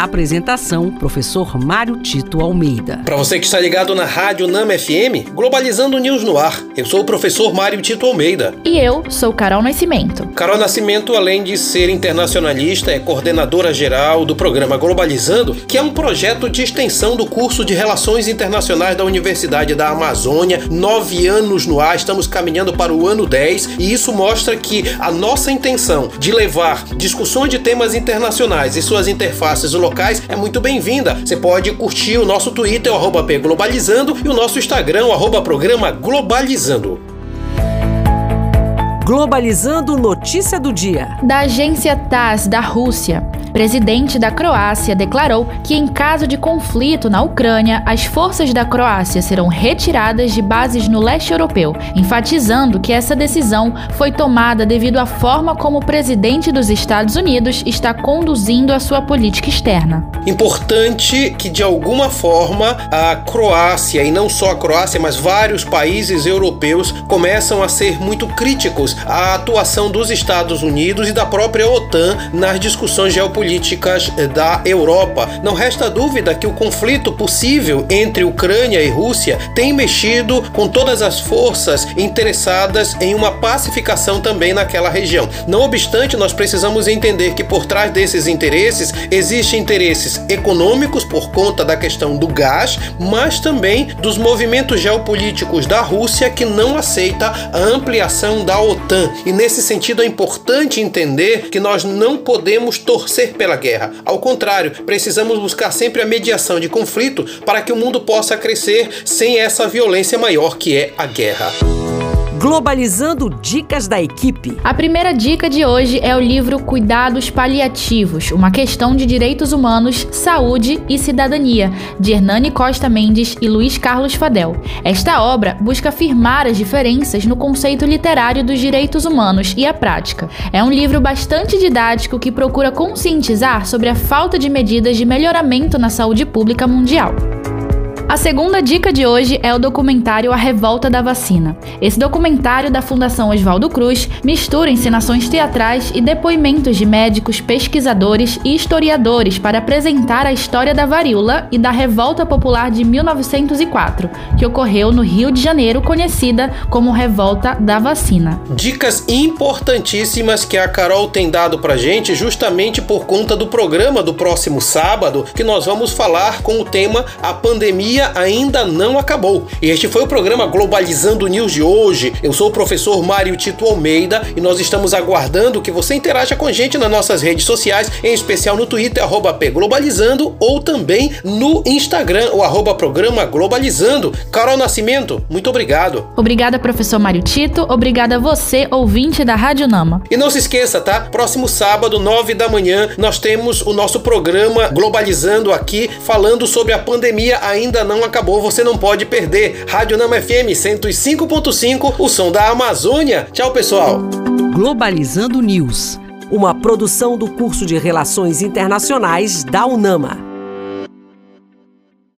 Apresentação: Professor Mário Tito Almeida. Para você que está ligado na Rádio Nama FM, Globalizando News no ar. Eu sou o professor Mário Tito Almeida. E eu sou Carol Nascimento. Carol Nascimento, além de ser internacionalista, é coordenadora geral do programa Globalizando, que é um projeto de extensão do curso de Relações Internacionais da Universidade da Amazônia. Nove anos no ar, estamos caminhando para o ano 10 e isso mostra que a nossa intenção de levar discussões de temas internacionais e suas interfaces locais locais é muito bem-vinda. Você pode curtir o nosso Twitter, o Globalizando, e o nosso Instagram, o programa Globalizando. Globalizando notícia do dia. Da agência TASS da Rússia presidente da Croácia declarou que, em caso de conflito na Ucrânia, as forças da Croácia serão retiradas de bases no leste europeu, enfatizando que essa decisão foi tomada devido à forma como o presidente dos Estados Unidos está conduzindo a sua política externa. Importante que, de alguma forma, a Croácia, e não só a Croácia, mas vários países europeus, começam a ser muito críticos à atuação dos Estados Unidos e da própria OTAN nas discussões geopolíticas políticas eh, da Europa. Não resta dúvida que o conflito possível entre Ucrânia e Rússia tem mexido com todas as forças interessadas em uma pacificação também naquela região. Não obstante, nós precisamos entender que por trás desses interesses existem interesses econômicos por conta da questão do gás, mas também dos movimentos geopolíticos da Rússia que não aceita a ampliação da OTAN. E nesse sentido é importante entender que nós não podemos torcer pela guerra. Ao contrário, precisamos buscar sempre a mediação de conflito para que o mundo possa crescer sem essa violência maior que é a guerra. Globalizando Dicas da Equipe. A primeira dica de hoje é o livro Cuidados Paliativos Uma Questão de Direitos Humanos, Saúde e Cidadania, de Hernani Costa Mendes e Luiz Carlos Fadel. Esta obra busca afirmar as diferenças no conceito literário dos direitos humanos e a prática. É um livro bastante didático que procura conscientizar sobre a falta de medidas de melhoramento na saúde pública mundial. A segunda dica de hoje é o documentário A Revolta da Vacina. Esse documentário da Fundação Oswaldo Cruz mistura encenações teatrais e depoimentos de médicos, pesquisadores e historiadores para apresentar a história da varíola e da Revolta Popular de 1904, que ocorreu no Rio de Janeiro, conhecida como Revolta da Vacina. Dicas importantíssimas que a Carol tem dado pra gente justamente por conta do programa do próximo sábado, que nós vamos falar com o tema A Pandemia pandemia ainda não acabou. E este foi o programa Globalizando News de hoje. Eu sou o professor Mário Tito Almeida e nós estamos aguardando que você interaja com a gente nas nossas redes sociais, em especial no Twitter, pglobalizando, ou também no Instagram, o arroba programa Globalizando. Carol Nascimento, muito obrigado. Obrigada, professor Mário Tito. Obrigada a você, ouvinte da Rádio Nama. E não se esqueça, tá? Próximo sábado, nove da manhã, nós temos o nosso programa Globalizando aqui, falando sobre a pandemia ainda não acabou, você não pode perder. Rádio Nama FM 105.5, o som da Amazônia. Tchau, pessoal. Globalizando News, uma produção do curso de Relações Internacionais da UNAMA.